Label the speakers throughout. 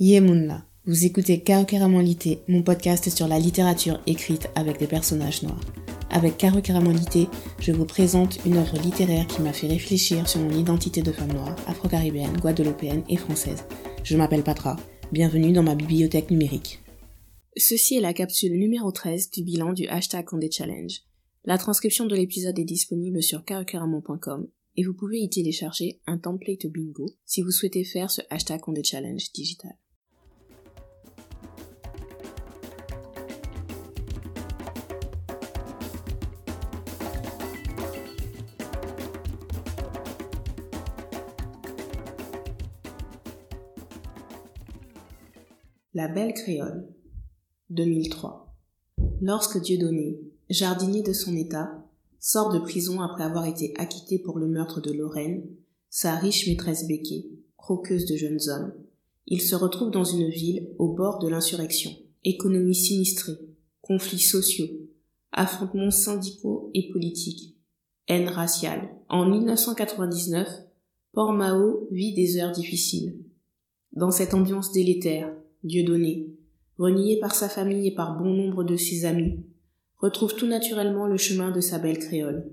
Speaker 1: Yemunla, vous écoutez Lité, mon podcast sur la littérature écrite avec des personnages noirs. Avec Lité, je vous présente une œuvre littéraire qui m'a fait réfléchir sur mon identité de femme noire, afro-caribéenne, guadeloupéenne et française. Je m'appelle Patra, bienvenue dans ma bibliothèque numérique. Ceci est la capsule numéro 13 du bilan du hashtag Condé Challenge. La transcription de l'épisode est disponible sur karokeramon.com et vous pouvez y télécharger un template bingo si vous souhaitez faire ce hashtag Condé Challenge digital. La belle créole 2003 Lorsque Dieudonné, jardinier de son état, sort de prison après avoir été acquitté pour le meurtre de Lorraine, sa riche maîtresse Béquet, croqueuse de jeunes hommes, il se retrouve dans une ville au bord de l'insurrection. Économie sinistrée, conflits sociaux, affrontements syndicaux et politiques, haine raciale. En 1999, Port-Mao vit des heures difficiles. Dans cette ambiance délétère, Dieudonné, renié par sa famille et par bon nombre de ses amis, retrouve tout naturellement le chemin de sa belle créole,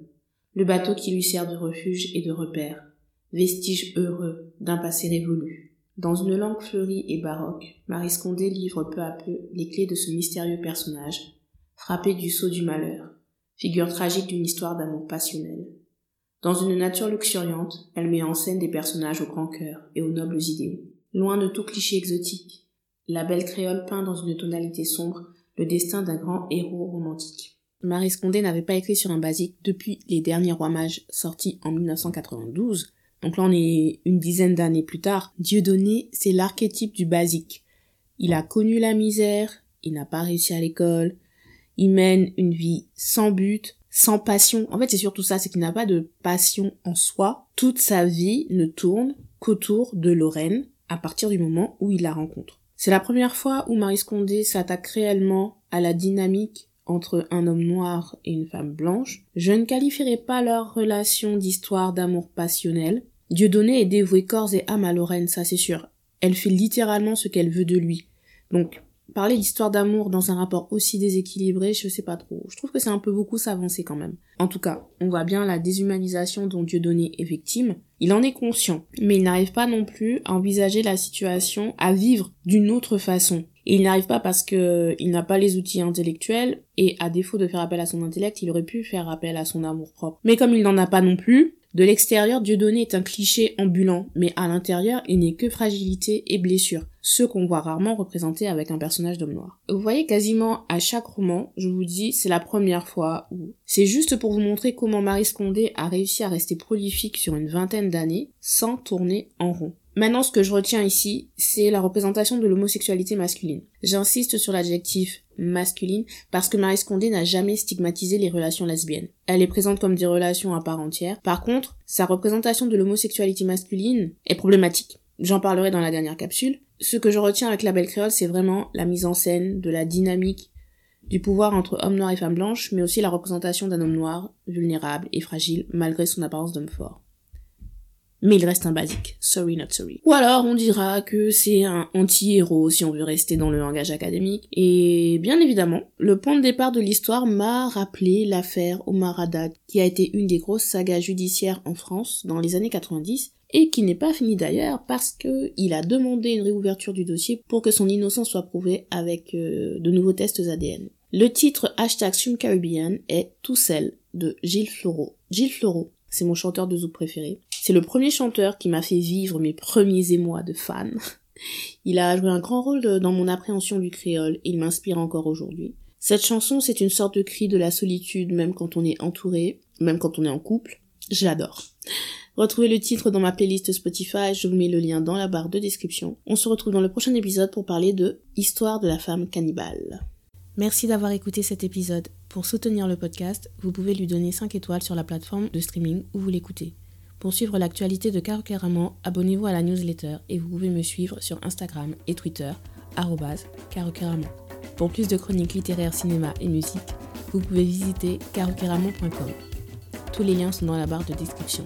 Speaker 1: le bateau qui lui sert de refuge et de repère, vestige heureux d'un passé révolu. Dans une langue fleurie et baroque, Marie Scondé livre peu à peu les clés de ce mystérieux personnage, frappé du sceau du malheur, figure tragique d'une histoire d'amour passionnel. Dans une nature luxuriante, elle met en scène des personnages au grand cœur et aux nobles idéaux. Loin de tout cliché exotique, la belle créole peint dans une tonalité sombre le destin d'un grand héros romantique. Marie Scondé n'avait pas écrit sur un basique depuis Les Derniers Rois Mages sortis en 1992. Donc là on est une dizaine d'années plus tard. Dieudonné, c'est l'archétype du basique. Il a connu la misère, il n'a pas réussi à l'école, il mène une vie sans but, sans passion. En fait, c'est surtout ça, c'est qu'il n'a pas de passion en soi. Toute sa vie ne tourne qu'autour de Lorraine à partir du moment où il la rencontre. C'est la première fois où Marie Scondé s'attaque réellement à la dynamique entre un homme noir et une femme blanche. Je ne qualifierai pas leur relation d'histoire d'amour passionnel. Dieudonné est dévoué corps et âme à Lorraine, ça c'est sûr. Elle fait littéralement ce qu'elle veut de lui. Donc, parler d'histoire d'amour dans un rapport aussi déséquilibré, je sais pas trop. Je trouve que c'est un peu beaucoup s'avancer quand même. En tout cas, on voit bien la déshumanisation dont Dieudonné est victime. Il en est conscient, mais il n'arrive pas non plus à envisager la situation, à vivre d'une autre façon. Et il n'arrive pas parce que il n'a pas les outils intellectuels et à défaut de faire appel à son intellect, il aurait pu faire appel à son amour propre. Mais comme il n'en a pas non plus, de l'extérieur, Dieudonné est un cliché ambulant, mais à l'intérieur, il n'est que fragilité et blessure, ce qu'on voit rarement représenté avec un personnage d'homme noir. Vous voyez quasiment à chaque roman, je vous dis, c'est la première fois où c'est juste pour vous montrer comment Marie Scondé a réussi à rester prolifique sur une vingtaine d'années sans tourner en rond. Maintenant, ce que je retiens ici, c'est la représentation de l'homosexualité masculine. J'insiste sur l'adjectif masculine parce que Marie Scondé n'a jamais stigmatisé les relations lesbiennes. Elle est présente comme des relations à part entière. Par contre, sa représentation de l'homosexualité masculine est problématique. J'en parlerai dans la dernière capsule. Ce que je retiens avec la belle créole, c'est vraiment la mise en scène de la dynamique du pouvoir entre hommes noirs et femmes blanches, mais aussi la représentation d'un homme noir, vulnérable et fragile, malgré son apparence d'homme fort mais il reste un basique. Sorry not sorry. Ou alors on dira que c'est un anti-héros si on veut rester dans le langage académique. Et bien évidemment, le point de départ de l'histoire m'a rappelé l'affaire Omar Haddad, qui a été une des grosses sagas judiciaires en France dans les années 90 et qui n'est pas fini d'ailleurs parce que il a demandé une réouverture du dossier pour que son innocence soit prouvée avec euh, de nouveaux tests ADN. Le titre hashtag Caribbean est Tout seul de Gilles Floreau. Gilles Floreau, c'est mon chanteur de zouk préféré. C'est le premier chanteur qui m'a fait vivre mes premiers émois de fan. Il a joué un grand rôle dans mon appréhension du créole et il m'inspire encore aujourd'hui. Cette chanson, c'est une sorte de cri de la solitude, même quand on est entouré, même quand on est en couple. Je l'adore. Retrouvez le titre dans ma playlist Spotify, je vous mets le lien dans la barre de description. On se retrouve dans le prochain épisode pour parler de Histoire de la femme cannibale. Merci d'avoir écouté cet épisode. Pour soutenir le podcast, vous pouvez lui donner 5 étoiles sur la plateforme de streaming où vous l'écoutez. Pour suivre l'actualité de Caro abonnez-vous à la newsletter et vous pouvez me suivre sur Instagram et Twitter, carocaramon. Pour plus de chroniques littéraires, cinéma et musique, vous pouvez visiter carocaramon.com. Tous les liens sont dans la barre de description.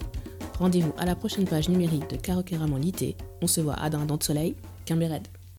Speaker 1: Rendez-vous à la prochaine page numérique de Caro Lité. On se voit à Dindon de Soleil, Red.